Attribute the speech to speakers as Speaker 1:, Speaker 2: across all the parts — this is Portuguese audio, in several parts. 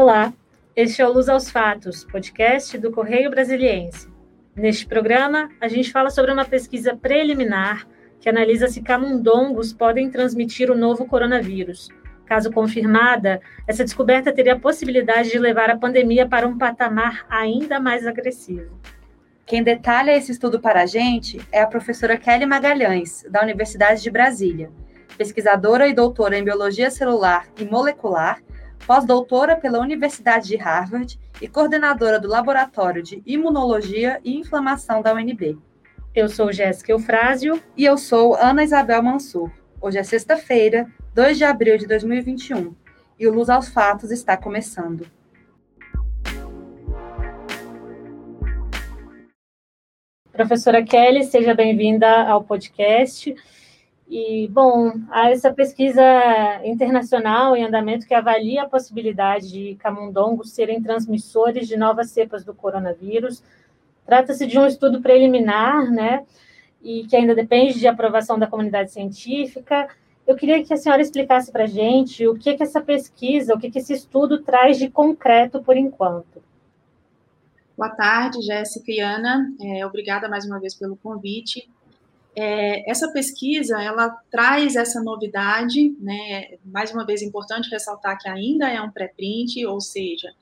Speaker 1: Olá, este é o Luz aos Fatos, podcast do Correio Brasiliense. Neste programa, a gente fala sobre uma pesquisa preliminar que analisa se camundongos podem transmitir o novo coronavírus. Caso confirmada, essa descoberta teria a possibilidade de levar a pandemia para um patamar ainda mais agressivo.
Speaker 2: Quem detalha esse estudo para a gente é a professora Kelly Magalhães, da Universidade de Brasília, pesquisadora e doutora em Biologia Celular e Molecular, pós-doutora pela Universidade de Harvard e coordenadora do Laboratório de Imunologia e Inflamação da UNB.
Speaker 1: Eu sou Jéssica Eufrásio.
Speaker 2: E eu sou Ana Isabel Mansur. Hoje é sexta-feira, 2 de abril de 2021, e o Luz aos Fatos está começando.
Speaker 1: Professora Kelly, seja bem-vinda ao podcast. E, bom, há essa pesquisa internacional em andamento que avalia a possibilidade de camundongos serem transmissores de novas cepas do coronavírus. Trata-se de um estudo preliminar, né, e que ainda depende de aprovação da comunidade científica. Eu queria que a senhora explicasse para a gente o que, que essa pesquisa, o que, que esse estudo traz de concreto por enquanto.
Speaker 3: Boa tarde, Jéssica e Ana. É, obrigada mais uma vez pelo convite. É, essa pesquisa, ela traz essa novidade, né? Mais uma vez, importante ressaltar que ainda é um pré-print, ou seja,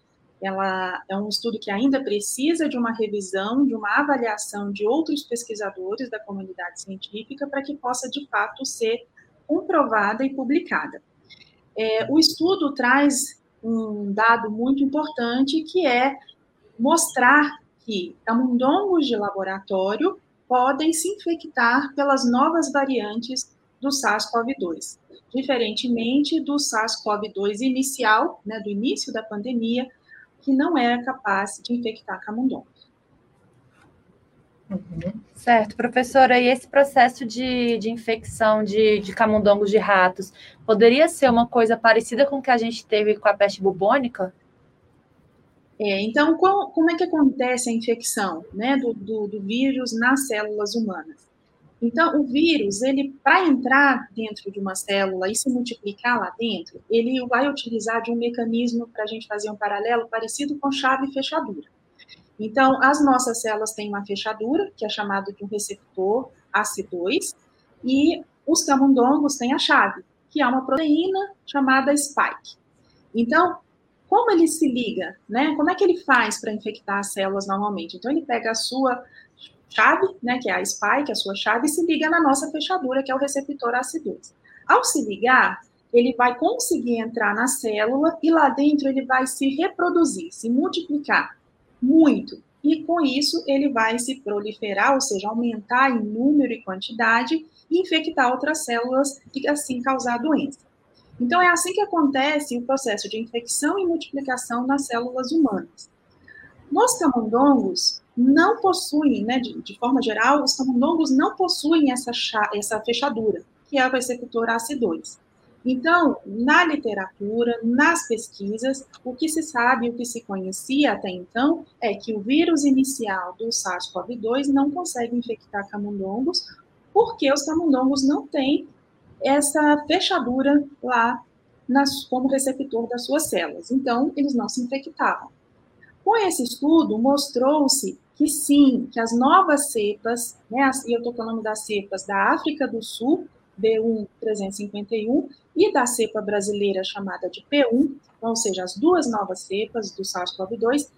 Speaker 3: ela é um estudo que ainda precisa de uma revisão, de uma avaliação de outros pesquisadores da comunidade científica para que possa, de fato, ser comprovada e publicada. É, o estudo traz um dado muito importante, que é mostrar que camundongos de laboratório podem se infectar pelas novas variantes do SARS-CoV-2, diferentemente do SARS-CoV-2 inicial, né, do início da pandemia, que não era capaz de infectar camundongos.
Speaker 2: Uhum. Certo, professora, e esse processo de, de infecção de, de camundongos de ratos poderia ser uma coisa parecida com o que a gente teve com a peste bubônica?
Speaker 3: É, então, qual, como é que acontece a infecção né, do, do, do, vírus nas células humanas? Então, o vírus, ele para entrar dentro de uma célula e se multiplicar lá dentro, ele vai utilizar de um mecanismo para a gente fazer um paralelo parecido com chave e fechadura. Então, as nossas células têm uma fechadura, que é chamado de um receptor AC2, e os camundongos têm a chave, que é uma proteína chamada spike. Então, como ele se liga, né? Como é que ele faz para infectar as células normalmente? Então ele pega a sua chave, né, que é a spike, a sua chave, e se liga na nossa fechadura, que é o receptor AC2. Ao se ligar, ele vai conseguir entrar na célula e lá dentro ele vai se reproduzir, se multiplicar muito. E com isso ele vai se proliferar, ou seja, aumentar em número e quantidade e infectar outras células e assim causar doença. Então, é assim que acontece o processo de infecção e multiplicação nas células humanas. Nos camundongos, não possuem, né, de, de forma geral, os camundongos não possuem essa, essa fechadura, que é o receptor AC2. Então, na literatura, nas pesquisas, o que se sabe, o que se conhecia até então, é que o vírus inicial do SARS-CoV-2 não consegue infectar camundongos, porque os camundongos não têm essa fechadura lá nas, como receptor das suas células. Então, eles não se infectavam. Com esse estudo, mostrou-se que sim, que as novas cepas, né, e eu estou falando das cepas da África do Sul, B1-351, e da cepa brasileira chamada de P1, então, ou seja, as duas novas cepas do SARS-CoV-2,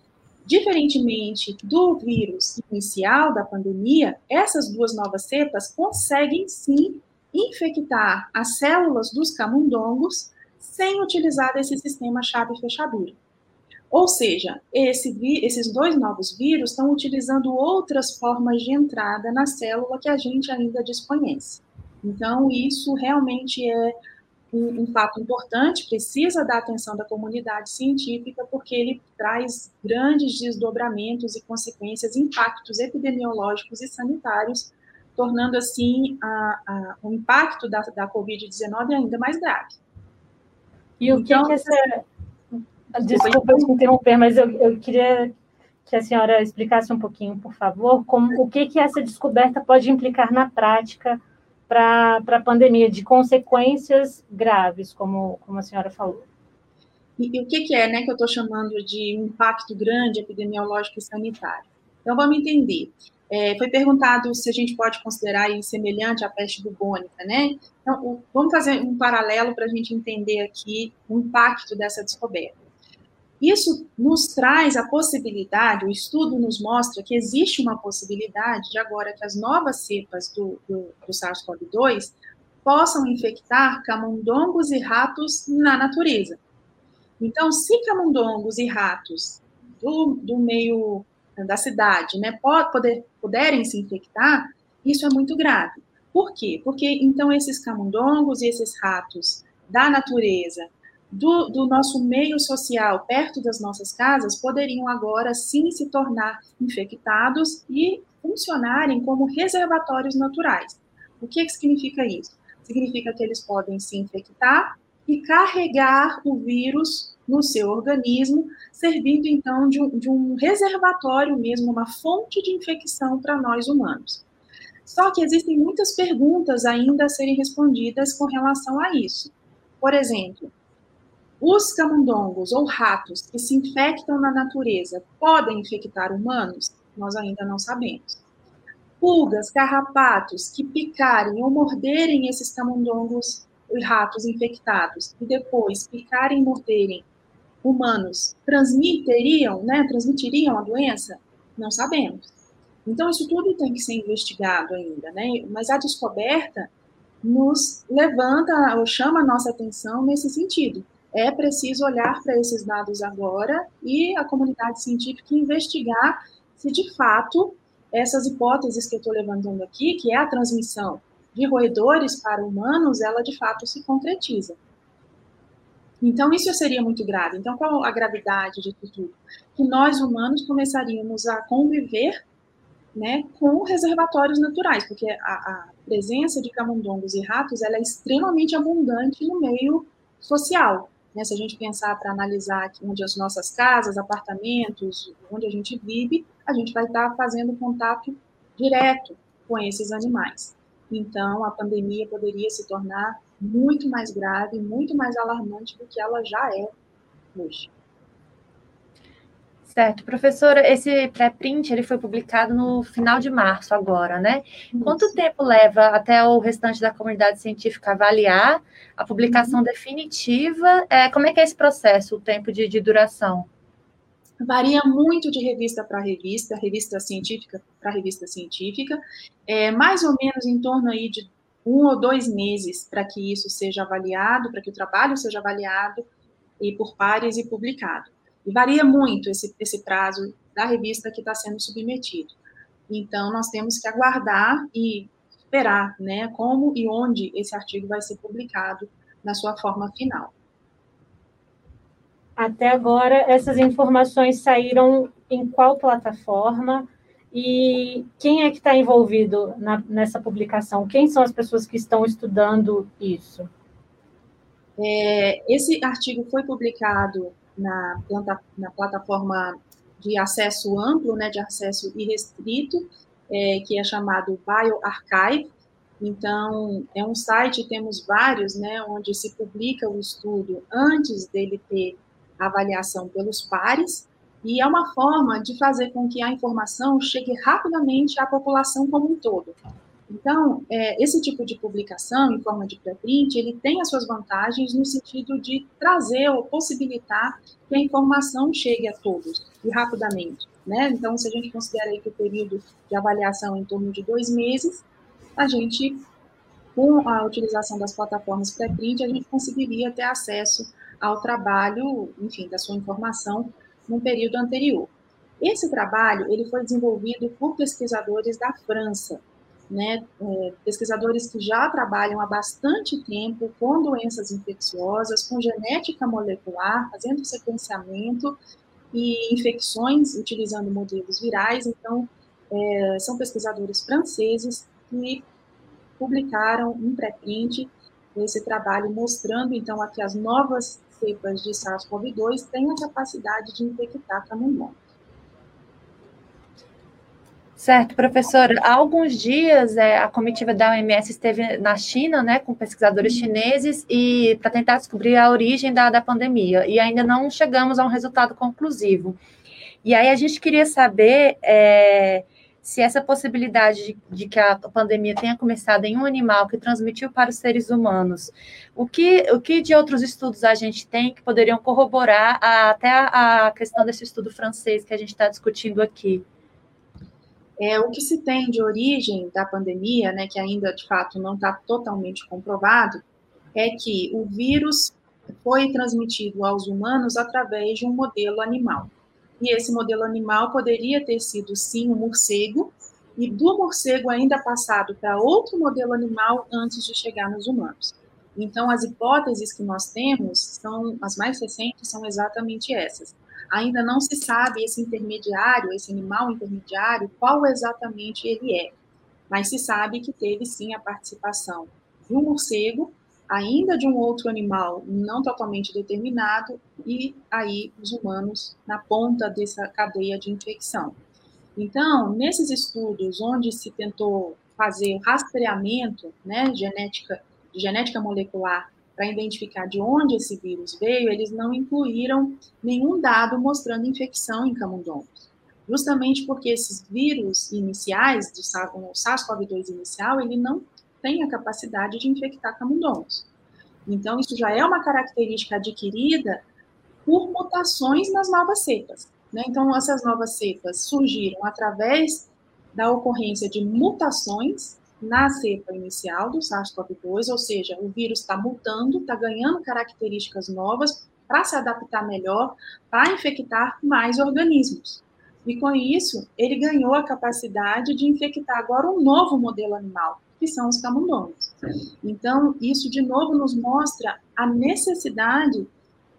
Speaker 3: diferentemente do vírus inicial da pandemia, essas duas novas cepas conseguem sim infectar as células dos camundongos sem utilizar esse sistema chave-fechadura. Ou seja, esse, esses dois novos vírus estão utilizando outras formas de entrada na célula que a gente ainda desconhece. Então, isso realmente é um, um, fato importante, precisa da atenção da comunidade científica, porque ele traz grandes desdobramentos e consequências, impactos epidemiológicos e sanitários tornando assim a, a, o impacto da, da Covid-19 ainda mais grave.
Speaker 1: E o então, que, que essa. Desculpa te interromper, mas eu, eu queria que a senhora explicasse um pouquinho, por favor, como, o que, que essa descoberta pode implicar na prática para a pandemia, de consequências graves, como, como a senhora falou.
Speaker 3: E, e o que, que, é né, que eu estou chamando de impacto grande epidemiológico e sanitário? Então, vamos entender. É, foi perguntado se a gente pode considerar isso semelhante à peste bubônica, né? Então, o, vamos fazer um paralelo para a gente entender aqui o impacto dessa descoberta. Isso nos traz a possibilidade, o estudo nos mostra que existe uma possibilidade de agora que as novas cepas do, do, do SARS-CoV-2 possam infectar camundongos e ratos na natureza. Então, se camundongos e ratos do, do meio da cidade né, poder, puderem se infectar, isso é muito grave. Por quê? Porque então esses camundongos e esses ratos da natureza, do, do, nosso meio social, perto das nossas casas, poderiam agora sim se tornar infectados e funcionarem como reservatórios naturais. O que, que significa isso? Significa que eles podem se infectar e carregar o vírus no seu organismo, servindo então de um, de um reservatório mesmo, uma fonte de infecção para nós humanos. Só que existem muitas perguntas ainda a serem respondidas com relação a isso. Por exemplo, os camundongos ou ratos que se infectam na natureza podem infectar humanos? Nós ainda não sabemos. Pulgas, carrapatos que picarem ou morderem esses camundongos e ratos infectados e depois picarem e morderem humanos transmiteriam, né, transmitiriam a doença? Não sabemos. Então, isso tudo tem que ser investigado ainda, né? Mas a descoberta nos levanta ou chama a nossa atenção nesse sentido. É preciso olhar para esses dados agora e a comunidade científica investigar se de fato essas hipóteses que eu estou levantando aqui, que é a transmissão de roedores para humanos, ela de fato se concretiza. Então, isso seria muito grave. Então, qual a gravidade de tudo? Que nós, humanos, começaríamos a conviver né, com reservatórios naturais, porque a, a, presença de camundongos e ratos é extremamente abundante no meio social. Né? Se a gente pensar para analisar aqui onde as nossas casas, apartamentos, onde a gente vive, a gente vai estar fazendo contato direto com esses animais. Então, a pandemia poderia se tornar muito mais grave, muito mais alarmante do que ela já é hoje.
Speaker 2: Certo, professora, esse pré-print ele foi publicado no final de março agora, né? Isso. Quanto tempo leva até o restante da comunidade científica avaliar a publicação uhum. definitiva? É, como é que é esse processo, o tempo de, de duração?
Speaker 3: Varia muito de revista para revista, revista científica para revista científica, é mais ou menos em torno aí de um ou dois meses para que isso seja avaliado, para que o trabalho seja avaliado e por pares e publicado. E varia muito esse, esse prazo da revista que está sendo submetido. Então, nós temos que aguardar e esperar, né, como e onde esse artigo vai ser publicado na sua forma final.
Speaker 1: Até agora, essas informações saíram em qual plataforma? E quem é que está envolvido na, nessa publicação? Quem são as pessoas que estão estudando isso?
Speaker 3: É, esse artigo foi publicado na, na, plataforma de acesso amplo, né, de acesso irrestrito, é, que é chamado BioArchive. Então, é um site, temos vários, né, onde se publica o estudo antes dele ter avaliação pelos pares, e é uma forma de fazer com que a informação chegue rapidamente à população como um todo. Então, é, esse tipo de publicação, em forma de pré-print, ele tem as suas vantagens no sentido de trazer ou possibilitar que a informação chegue a todos e rapidamente. Né? Então, se a gente considera aí que o período de avaliação é em torno de dois meses, a gente, com a utilização das plataformas pré-print, a gente conseguiria ter acesso ao trabalho, enfim, da sua informação no período anterior. Esse trabalho ele foi desenvolvido por pesquisadores da França, né, é, pesquisadores que já trabalham há bastante tempo com doenças infecciosas, com genética molecular, fazendo sequenciamento e infecções utilizando modelos virais. Então, é, são pesquisadores franceses que publicaram um pré-print esse trabalho mostrando então aqui as novas cepas de SARS-CoV-2 têm a capacidade de infectar camundongos.
Speaker 2: Certo, professora. Há alguns dias é, a comitiva da OMS esteve na China, né, com pesquisadores chineses e para tentar descobrir a origem da, da pandemia. E ainda não chegamos a um resultado conclusivo. E aí a gente queria saber é, se essa possibilidade de, de, que a pandemia tenha começado em um animal que transmitiu para os seres humanos, o que, o que de outros estudos a gente tem que poderiam corroborar a, até a, a questão desse estudo francês que a gente está discutindo aqui?
Speaker 3: É, o que se tem de origem da pandemia, né, que ainda de fato não está totalmente comprovado, é que o vírus foi transmitido aos humanos através de um modelo animal. E esse modelo animal poderia ter sido, sim, um morcego, e do morcego ainda passado para outro modelo animal antes de chegar nos humanos. Então, as hipóteses que nós temos, são as mais recentes, são exatamente essas ainda não se sabe esse intermediário, esse animal intermediário, qual exatamente ele é. Mas se sabe que teve sim a participação de um morcego, ainda de um outro animal não totalmente determinado, e aí os humanos na ponta dessa cadeia de infecção. Então, nesses estudos onde se tentou fazer rastreamento, né, genética, genética molecular para identificar de onde esse vírus veio, eles não incluíram nenhum dado mostrando infecção em camundongos. Justamente porque esses vírus iniciais, do SARS-CoV-2 inicial, ele não tem a capacidade de infectar camundongos. Então, isso já é uma característica adquirida por mutações nas novas cepas. Né? Então, essas novas cepas surgiram através da ocorrência de mutações na cepa inicial do SARS-CoV-2, ou seja, o vírus está mutando, está ganhando características novas para se adaptar melhor, para infectar mais organismos. E com isso, ele ganhou a capacidade de infectar agora um novo modelo animal, que são os camundongos. Então, isso de novo nos mostra a necessidade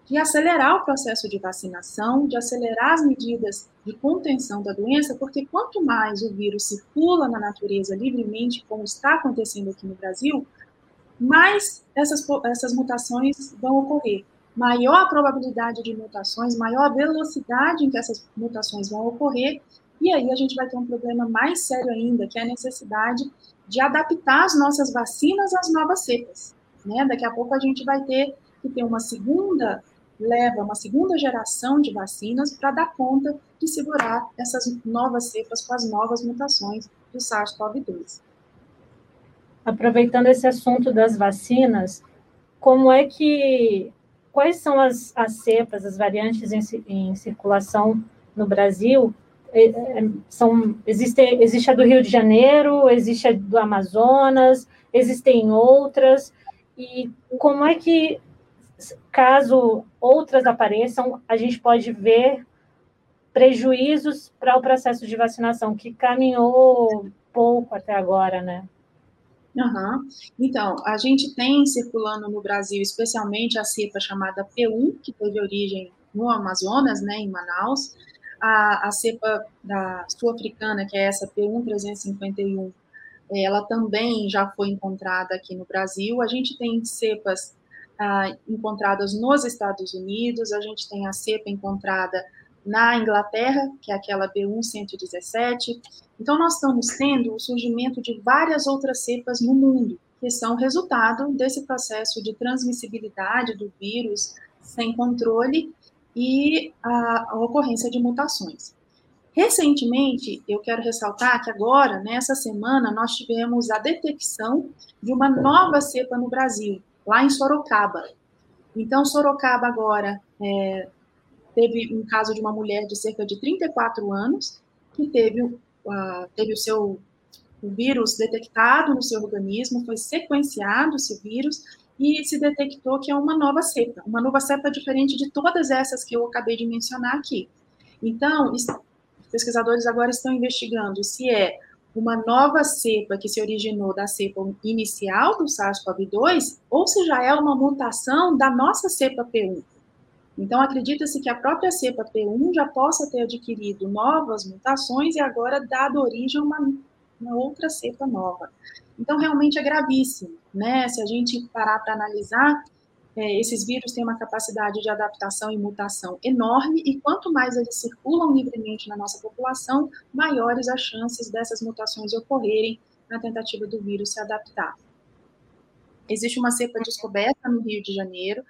Speaker 3: de acelerar o processo de vacinação, de acelerar as medidas de contenção da doença, porque quanto mais o vírus circula na natureza livremente, como está acontecendo aqui no Brasil, mais essas, essas mutações vão ocorrer. Maior a probabilidade de mutações, maior a velocidade em que essas mutações vão ocorrer, e aí a gente vai ter um problema mais sério ainda, que é a necessidade de adaptar as nossas vacinas às novas cepas. Né? Daqui a pouco a gente vai ter que ter uma segunda leva uma segunda geração de vacinas para dar conta de segurar essas novas cepas com as novas mutações do SARS-CoV-2.
Speaker 1: Aproveitando esse assunto das vacinas, como é que quais são as, as cepas, as variantes em, em circulação no Brasil? É, é, são, existe, existe a do Rio de Janeiro, existe a do Amazonas, existem outras, e como é que caso outras apareçam, a gente pode ver prejuízos para o processo de vacinação, que caminhou pouco até agora, né?
Speaker 3: Uhum. Então, a gente tem circulando no Brasil, especialmente a cepa chamada P1, que teve origem no Amazonas, né, em Manaus, a, a cepa da sul-africana, que é essa P1 351, ela também já foi encontrada aqui no Brasil. A gente tem cepas ah, encontradas nos Estados Unidos, a gente tem a cepa encontrada na Inglaterra, que é aquela B117. Então, nós estamos tendo o surgimento de várias outras cepas no mundo, que são resultado desse processo de transmissibilidade do vírus sem controle e a, a ocorrência de mutações. Recentemente, eu quero ressaltar que agora, nessa semana, nós tivemos a detecção de uma nova cepa no Brasil, lá em Sorocaba. Então, Sorocaba agora é, teve um caso de uma mulher de cerca de 34 anos que teve, uh, teve o seu o vírus detectado no seu organismo, foi sequenciado esse vírus e se detectou que é uma nova cepa, uma nova cepa diferente de todas essas que eu acabei de mencionar aqui. Então, pesquisadores agora estão investigando se é uma nova cepa que se originou da cepa inicial do SARS-CoV-2 ou se já é uma mutação da nossa cepa P1. Então, acredita-se que a própria cepa P1 já possa ter adquirido novas mutações e agora dado origem a uma, uma outra cepa nova. Então, realmente é gravíssimo, né? Se a gente parar para analisar, é, esses vírus têm uma capacidade de adaptação e mutação enorme, e quanto mais eles circulam livremente na nossa população, maiores as chances dessas mutações ocorrerem na tentativa do vírus se adaptar. Existe uma cepa descoberta no Rio de Janeiro,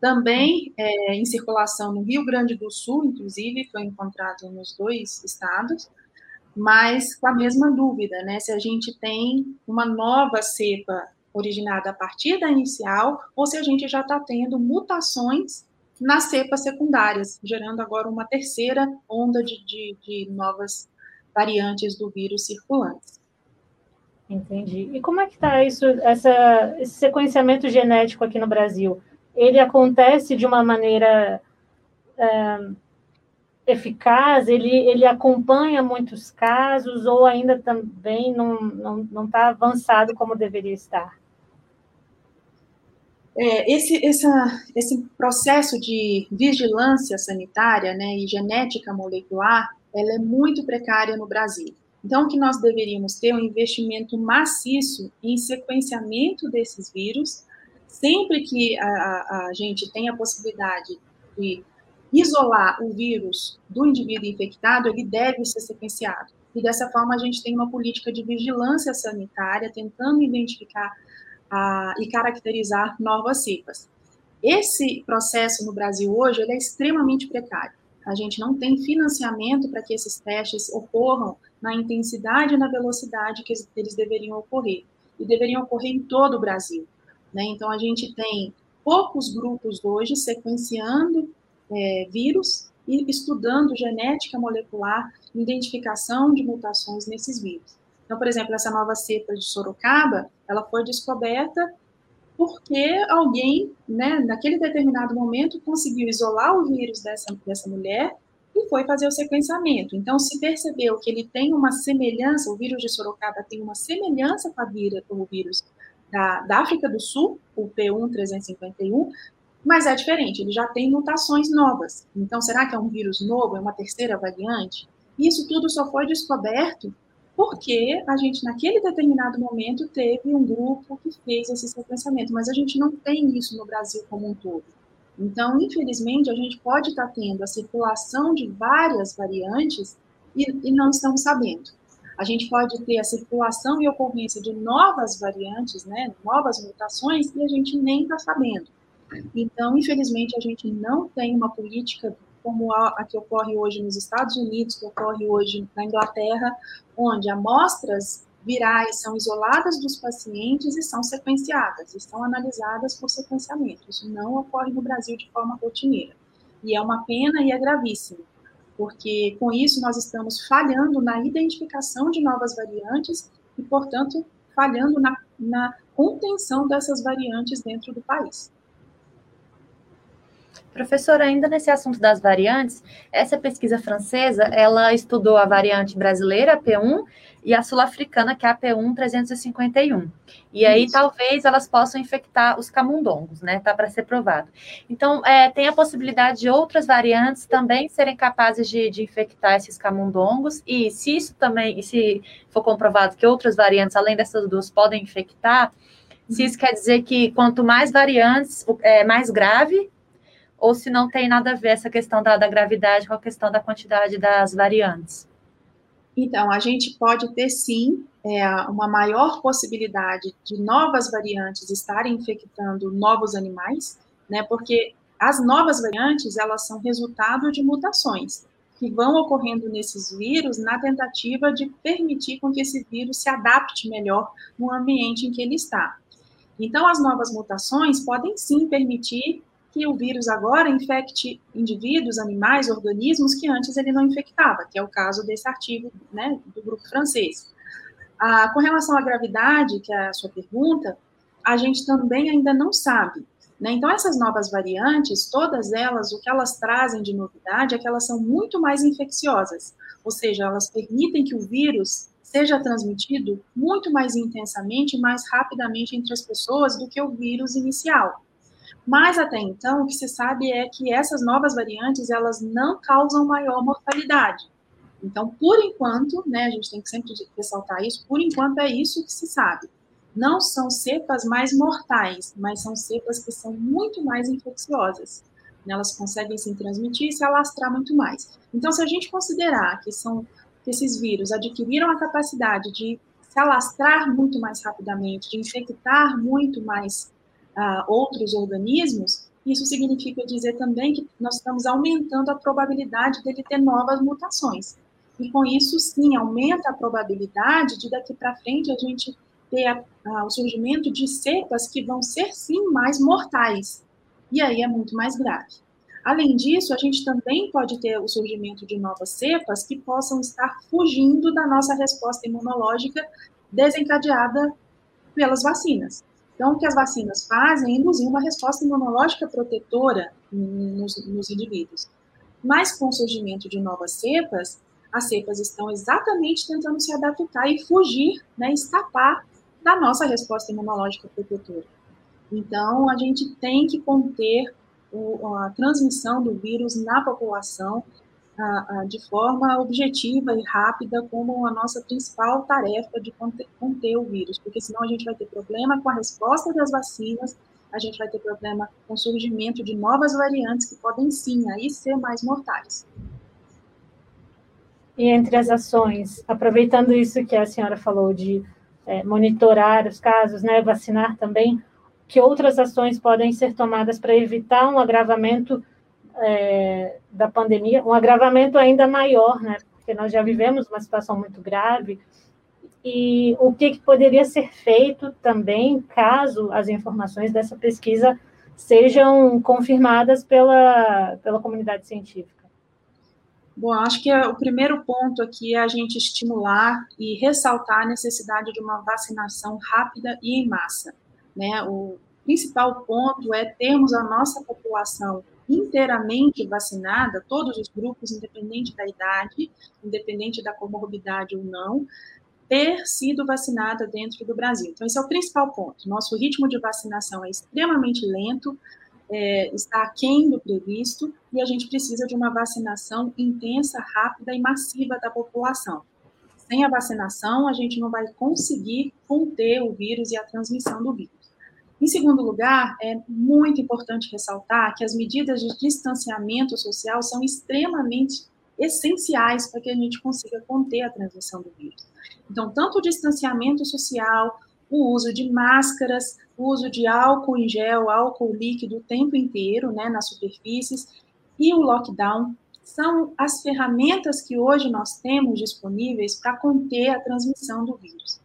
Speaker 3: também é, em circulação no Rio Grande do Sul, inclusive, foi encontrado nos dois estados, mas com a mesma dúvida, né? Se a gente tem uma nova cepa originada a partir da inicial, ou se a gente já está tendo mutações nas cepas secundárias, gerando agora uma terceira onda de, de, de novas variantes do vírus circulantes.
Speaker 1: Entendi. E como é que está isso, essa, esse sequenciamento genético aqui no Brasil? Ele acontece de uma maneira é, eficaz? Ele, ele acompanha muitos casos ou ainda também não está não, não tá avançado como deveria estar?
Speaker 3: É, esse, essa, esse processo de vigilância sanitária né, e genética molecular, ela é muito precária no Brasil. Então, que nós deveríamos ter é um investimento maciço em sequenciamento desses vírus, sempre que a, a gente tem a possibilidade de isolar o vírus do indivíduo infectado, ele deve ser sequenciado. E dessa forma, a gente tem uma política de vigilância sanitária, tentando identificar a, e caracterizar novas cepas. Esse processo no Brasil hoje é extremamente precário. A gente não tem financiamento para que esses testes ocorram na intensidade e na velocidade que eles deveriam ocorrer. E deveriam ocorrer em todo o Brasil. Né? Então, a gente tem poucos grupos hoje sequenciando é, vírus e estudando genética molecular, identificação de mutações nesses vírus. Então, por exemplo, essa nova cepa de Sorocaba, ela foi descoberta porque alguém, né, naquele determinado momento, conseguiu isolar o vírus dessa, dessa mulher e foi fazer o sequenciamento. Então, se percebeu que ele tem uma semelhança, o vírus de Sorocaba tem uma semelhança com, a vírus, com o vírus da, da África do Sul, o P1351, mas é diferente, ele já tem mutações novas. Então, será que é um vírus novo, é uma terceira variante? Isso tudo só foi descoberto porque a gente, naquele determinado momento, teve um grupo que fez esse sequenciamento, mas a gente não tem isso no Brasil como um todo. Então, infelizmente, a gente pode estar tendo a circulação de várias variantes e, e não estamos sabendo. A gente pode ter a circulação e ocorrência de novas variantes, né, novas mutações, e a gente nem está sabendo. Então, infelizmente, a gente não tem uma política como a, a, que ocorre hoje nos Estados Unidos, que ocorre hoje na Inglaterra, onde amostras virais são isoladas dos pacientes e são sequenciadas, e são analisadas por sequenciamento. Isso não ocorre no Brasil de forma rotineira. E é uma pena e é gravíssimo, porque com isso nós estamos falhando na identificação de novas variantes e, portanto, falhando na, na contenção dessas variantes dentro do país.
Speaker 2: Professora, ainda nesse assunto das variantes, essa pesquisa francesa, ela estudou a variante brasileira, P1, e a sul-africana, que é a P1 351. E aí, Isso. talvez, elas possam infectar os camundongos, né? Tá para ser provado. Então, é, tem a possibilidade de outras variantes também serem capazes de, de infectar esses camundongos, e se isso também, e se for comprovado que outras variantes, além dessas duas, podem infectar, se isso quer dizer que quanto mais variantes, é mais grave ou se não tem nada a ver essa questão da, da gravidade com a questão da quantidade das variantes?
Speaker 3: Então, a gente pode ter sim é, uma maior possibilidade de novas variantes estarem infectando novos animais, né? Porque as novas variantes elas são resultado de mutações que vão ocorrendo nesses vírus na tentativa de permitir com que esse vírus se adapte melhor no ambiente em que ele está. Então, as novas mutações podem sim permitir que o vírus agora infecte indivíduos, animais, organismos que antes ele não infectava, que é o caso desse artigo né, do grupo francês. Ah, com relação à gravidade, que é a sua pergunta, a gente também ainda não sabe. Né? Então, essas novas variantes, todas elas, o que elas trazem de novidade é que elas são muito mais infecciosas, ou seja, elas permitem que o vírus seja transmitido muito mais intensamente mais rapidamente entre as pessoas do que o vírus inicial. Mas até então, o que se sabe é que essas novas variantes, elas não causam maior mortalidade. Então, por enquanto, né, a gente tem que sempre ressaltar isso, por enquanto é isso que se sabe. não são cepas mais mortais, mas são cepas que são muito mais infecciosas. Elas conseguem se transmitir e se alastrar muito mais. Então, se a gente considerar que são que esses vírus adquiriram a capacidade de se alastrar muito mais rapidamente, de infectar muito mais uh, outros organismos, isso significa dizer também que nós estamos aumentando a probabilidade dele ter novas mutações. E com isso, sim, aumenta a probabilidade de daqui para frente a gente ter a, a, o surgimento de cepas que vão ser, sim, mais mortais. E aí é muito mais grave. Além disso, a gente também pode ter o surgimento de novas cepas que possam estar fugindo da nossa resposta imunológica desencadeada pelas vacinas. Então, o que as vacinas fazem é induzir uma resposta imunológica protetora nos, nos indivíduos. Mas com o surgimento de novas cepas, as cepas estão exatamente tentando se adaptar e fugir, né, escapar da nossa resposta imunológica protetora. Então, a gente tem que conter a transmissão do vírus na população de forma objetiva e rápida como a nossa principal tarefa de conter, conter o vírus, porque senão a gente vai ter problema com a resposta das vacinas, a gente vai ter problema com o surgimento de novas variantes que podem sim aí ser mais mortais.
Speaker 1: E entre as ações, aproveitando isso que a senhora falou de é, monitorar os casos, né, vacinar também, que outras ações podem ser tomadas para evitar um agravamento é, da pandemia, um agravamento ainda maior, né? Porque nós já vivemos uma situação muito grave. E o que, que poderia ser feito também, caso as informações dessa pesquisa sejam confirmadas pela, pela comunidade científica?
Speaker 3: Bom, acho que é, o primeiro ponto aqui é a gente estimular e ressaltar a necessidade de uma vacinação rápida e em massa. Né? O principal ponto é termos a nossa população inteiramente vacinada, todos os grupos, independente da idade, independente da comorbidade ou não, ter sido vacinada dentro do Brasil. Então, esse é o principal ponto. Nosso ritmo de vacinação é extremamente lento, é, está aquém do previsto, e a gente precisa de uma vacinação intensa, rápida e massiva da população. Sem a vacinação, a gente não vai conseguir conter o vírus e a transmissão do vírus. Em segundo lugar, é muito importante ressaltar que as medidas de distanciamento social são extremamente essenciais para que a gente consiga conter a transmissão do vírus. Então, tanto o distanciamento social, o uso de máscaras, o uso de álcool em gel, álcool líquido o tempo inteiro, né, nas superfícies, e o lockdown são as ferramentas que hoje nós temos disponíveis para conter a transmissão do vírus.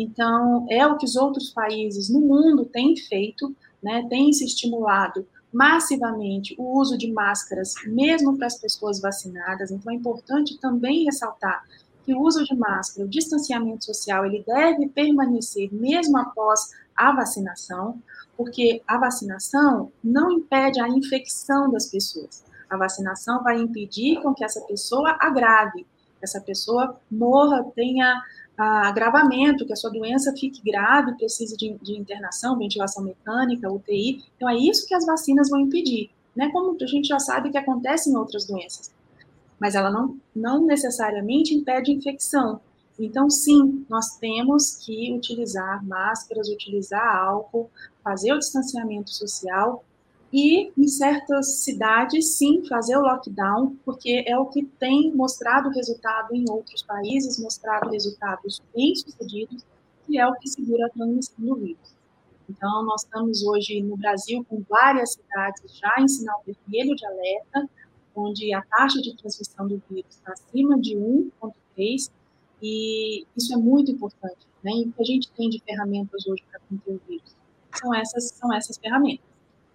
Speaker 3: Então, é o que os outros países no mundo têm feito, né, têm se estimulado massivamente o uso de máscaras, mesmo para as pessoas vacinadas. Então, é importante também ressaltar que o uso de máscara, o distanciamento social, ele deve permanecer mesmo após a vacinação, porque a vacinação não impede a infecção das pessoas. A vacinação vai impedir com que essa pessoa agrave, que essa pessoa morra, tenha agravamento, que a sua doença fique grave, precise de, de, internação, ventilação mecânica, UTI. Então, é isso que as vacinas vão impedir, né? Como a gente já sabe que acontece em outras doenças. Mas ela não, não necessariamente impede infecção. Então, sim, nós temos que utilizar máscaras, utilizar álcool, fazer o distanciamento social e, em certas cidades, sim, fazer o lockdown, porque é o que tem mostrado resultado em outros países, mostrado resultados bem-sucedidos, e é o que segura a transmissão do vírus. Então, nós estamos hoje no Brasil com várias cidades já em sinal vermelho de alerta, onde a taxa de transmissão do vírus está acima de 1,3, e isso é muito importante. Né? E o que a gente tem de ferramentas hoje para conter o vírus? São essas, são essas ferramentas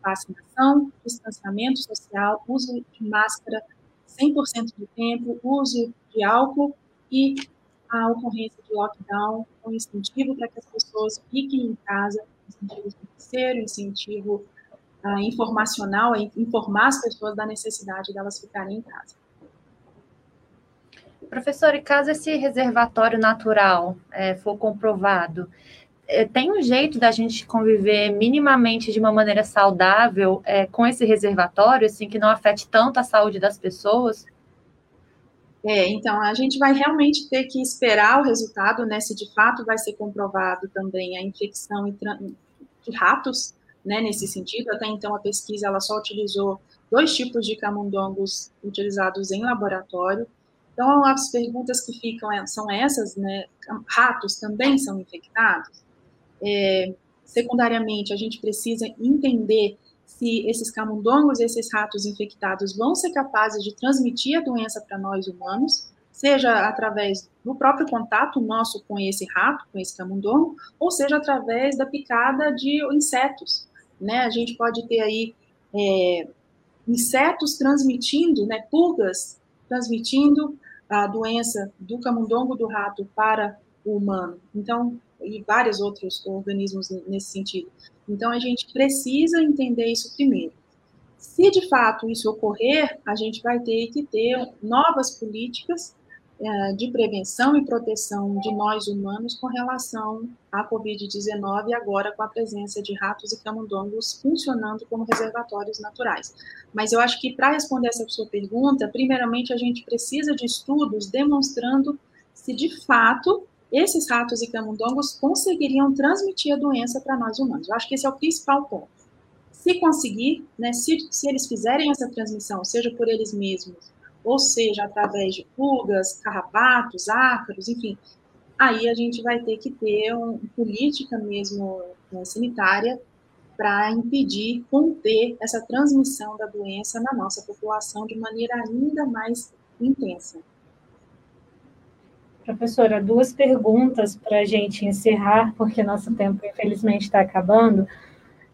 Speaker 3: vacinação, distanciamento social, uso de máscara 100% do tempo, uso de álcool e a ocorrência de lockdown um incentivo para que as pessoas fiquem em casa, incentivo financeiro, incentivo uh, informacional, informar as pessoas da necessidade delas ficarem em casa.
Speaker 2: Professor, e caso esse reservatório natural é, for comprovado, tem um jeito da gente conviver minimamente de uma maneira saudável é, com esse reservatório, assim, que não afete tanto a saúde das pessoas?
Speaker 3: É, então, a gente vai realmente ter que esperar o resultado, né, se de fato vai ser comprovado também a infecção de ratos, né, nesse sentido. Até então, a pesquisa ela só utilizou dois tipos de camundongos utilizados em laboratório. Então, as perguntas que ficam é, são essas, né, ratos também são infectados? É, secundariamente, a gente precisa entender se esses camundongos, esses ratos infectados vão ser capazes de transmitir a doença para nós humanos, seja através do próprio contato nosso com esse rato, com esse camundongo, ou seja através da picada de insetos. Né? A gente pode ter aí é, insetos transmitindo, né, pulgas transmitindo a doença do camundongo do rato para o humano. Então, e vários outros organismos nesse sentido. Então, a gente precisa entender isso primeiro. Se de fato isso ocorrer, a gente vai ter que ter novas políticas é, de prevenção e proteção de nós humanos com relação à Covid-19, agora com a presença de ratos e camundongos funcionando como reservatórios naturais. Mas eu acho que para responder essa sua pergunta, primeiramente a gente precisa de estudos demonstrando se de fato esses ratos e camundongos conseguiriam transmitir a doença para nós humanos. Eu acho que esse é o principal ponto. Se conseguir, né, se, se eles fizerem essa transmissão, seja por eles mesmos, ou seja através de pulgas, carrapatos, ácaros, enfim, aí a gente vai ter que ter uma política mesmo né, sanitária para impedir, conter essa transmissão da doença na nossa população de maneira ainda mais intensa.
Speaker 1: Professora, duas perguntas para a gente encerrar, porque nosso tempo, infelizmente, está acabando.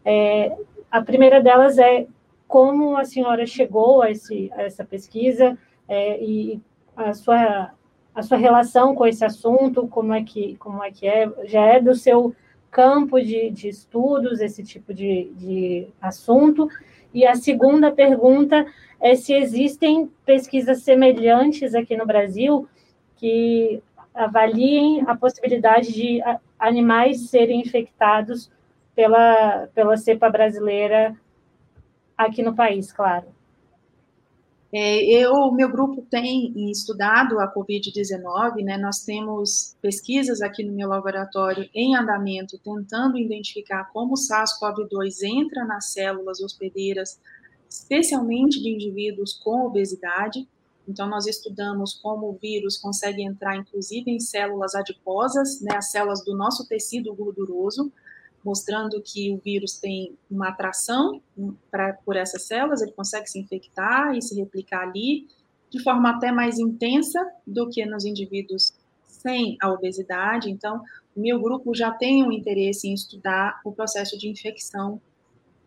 Speaker 1: É, a primeira delas é como a senhora chegou a, esse, a essa pesquisa é, e a sua, a sua relação com esse assunto, como é que, como é, que é, já é do seu campo de, de estudos, esse tipo de, de assunto. E a segunda pergunta é se existem pesquisas semelhantes aqui no Brasil que avaliem a possibilidade de animais serem infectados pela, pela cepa brasileira aqui no país, claro.
Speaker 3: É, eu, meu grupo tem estudado a Covid-19, né? Nós temos pesquisas aqui no meu laboratório em andamento, tentando identificar como o SARS-CoV-2 entra nas células hospedeiras, especialmente de indivíduos com obesidade. Então, nós estudamos como o vírus consegue entrar, inclusive, em células adiposas, né, as células do nosso tecido gorduroso, mostrando que o vírus tem uma atração pra, por essas células, ele consegue se infectar e se replicar ali, de forma até mais intensa do que nos indivíduos sem a obesidade. Então, o meu grupo já tem um interesse em estudar o processo de infecção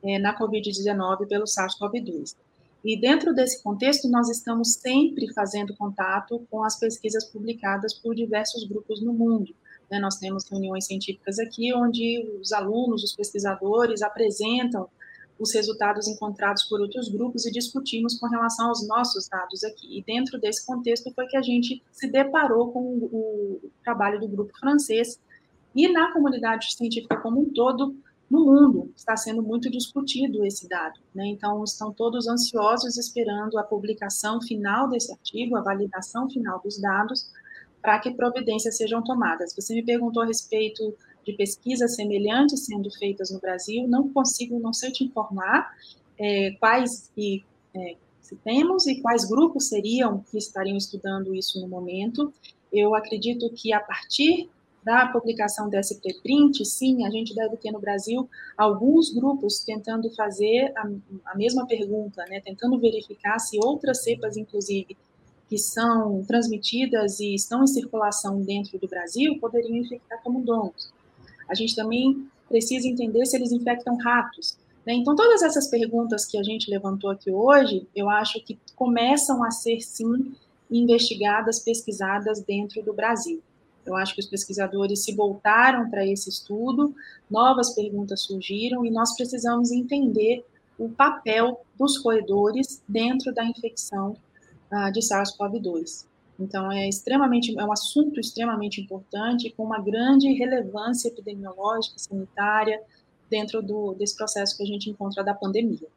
Speaker 3: é, na Covid-19 pelo SARS-CoV-2. E dentro desse contexto, nós estamos sempre fazendo contato com as pesquisas publicadas por diversos grupos no mundo. Né? Nós temos reuniões científicas aqui, onde os alunos, os pesquisadores apresentam os resultados encontrados por outros grupos e discutimos com relação aos nossos dados aqui. E dentro desse contexto foi que a gente se deparou com o, trabalho do grupo francês e na comunidade científica como um todo, no mundo está sendo muito discutido esse dado, né? Então estão todos ansiosos esperando a publicação final desse artigo, a validação final dos dados, para que providências sejam tomadas. Você me perguntou a respeito de pesquisas semelhantes sendo feitas no Brasil, não consigo, não sei te informar é, quais e é, se temos e quais grupos seriam que estariam estudando isso no momento. Eu acredito que a partir da publicação desse preprint, sim, a gente deve ter no Brasil alguns grupos tentando fazer a, a mesma pergunta, né, tentando verificar se outras cepas, inclusive, que são transmitidas e estão em circulação dentro do Brasil, poderiam infectar camundongos. A gente também precisa entender se eles infectam ratos. Né? Então, todas essas perguntas que a gente levantou aqui hoje, eu acho que começam a ser, sim, investigadas, pesquisadas dentro do Brasil. Eu acho que os pesquisadores se voltaram para esse estudo, novas perguntas surgiram e nós precisamos entender o papel dos roedores dentro da infecção uh, de SARS-CoV-2. Então, é extremamente, é um assunto extremamente importante, com uma grande relevância epidemiológica, sanitária, dentro do, desse processo que a gente encontra da pandemia.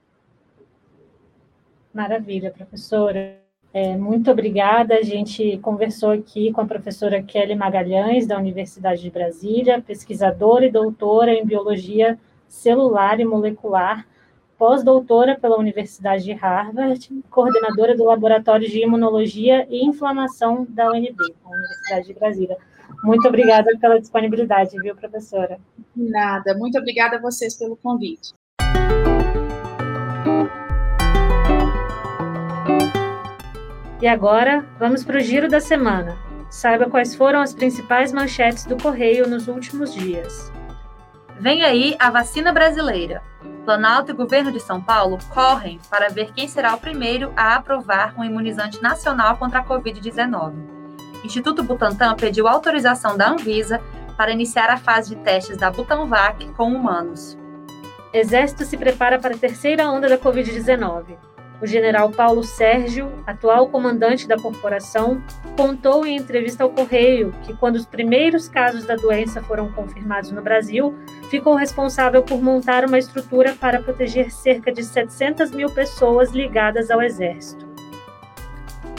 Speaker 1: Maravilha, professora. É, muito obrigada. A gente conversou aqui com a professora Kelly Magalhães, da Universidade de Brasília, pesquisadora e doutora em biologia celular e molecular, pós-doutora pela Universidade de Harvard, coordenadora do Laboratório de Imunologia e Inflamação da UNB, a Universidade de Brasília. Muito obrigada pela disponibilidade, viu, professora?
Speaker 3: Nada, muito obrigada a vocês pelo convite.
Speaker 1: E agora, vamos para o giro da semana. Saiba quais foram as principais manchetes do Correio nos últimos dias.
Speaker 2: Vem aí a vacina brasileira. Planalto e governo de São Paulo correm para ver quem será o primeiro a aprovar um imunizante nacional contra a Covid-19. Instituto Butantan pediu autorização da Anvisa para iniciar a fase de testes da Butanvac com humanos.
Speaker 1: Exército se prepara para a terceira onda da Covid-19. O general Paulo Sérgio, atual comandante da corporação, contou em entrevista ao Correio que, quando os primeiros casos da doença foram confirmados no Brasil, ficou responsável por montar uma estrutura para proteger cerca de 700 mil pessoas ligadas ao Exército.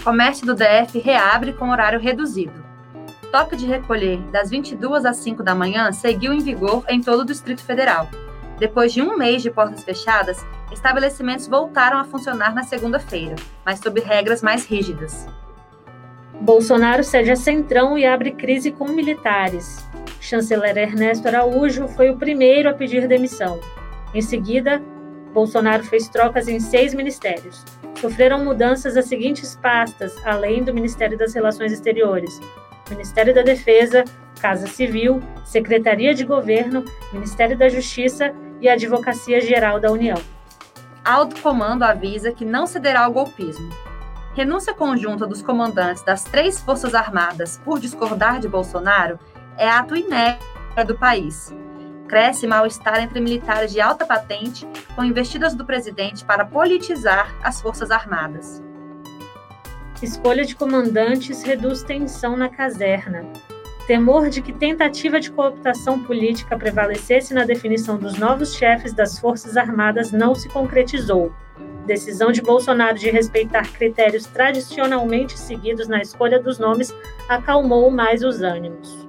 Speaker 2: Comércio do DF reabre com horário reduzido. Toque de recolher das 22 às 5 da manhã seguiu em vigor em todo o Distrito Federal. Depois de um mês de portas fechadas, estabelecimentos voltaram a funcionar na segunda-feira, mas sob regras mais rígidas.
Speaker 1: Bolsonaro cede a Centrão e abre crise com militares. Chanceler Ernesto Araújo foi o primeiro a pedir demissão. Em seguida, Bolsonaro fez trocas em seis ministérios. Sofreram mudanças as seguintes pastas, além do Ministério das Relações Exteriores: Ministério da Defesa, Casa Civil, Secretaria de Governo, Ministério da Justiça e Advocacia Geral da União.
Speaker 2: Alto Comando avisa que não cederá ao golpismo. Renúncia conjunta dos comandantes das três Forças Armadas por discordar de Bolsonaro é ato inédito do país. Cresce mal-estar entre militares de alta patente com investidas do presidente para politizar as Forças Armadas.
Speaker 1: Escolha de comandantes reduz tensão na caserna temor de que tentativa de cooptação política prevalecesse na definição dos novos chefes das Forças Armadas não se concretizou. Decisão de Bolsonaro de respeitar critérios tradicionalmente seguidos na escolha dos nomes acalmou mais os ânimos.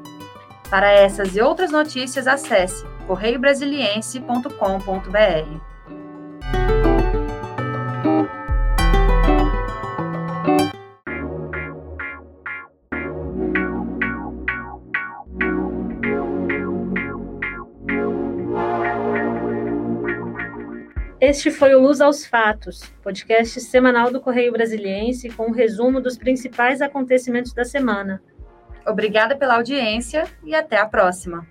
Speaker 2: Para essas e outras notícias, acesse correiobrasiliense.com.br.
Speaker 1: Este foi o Luz aos Fatos, podcast semanal do Correio Brasiliense com um resumo dos principais acontecimentos da semana.
Speaker 2: Obrigada pela audiência e até a próxima.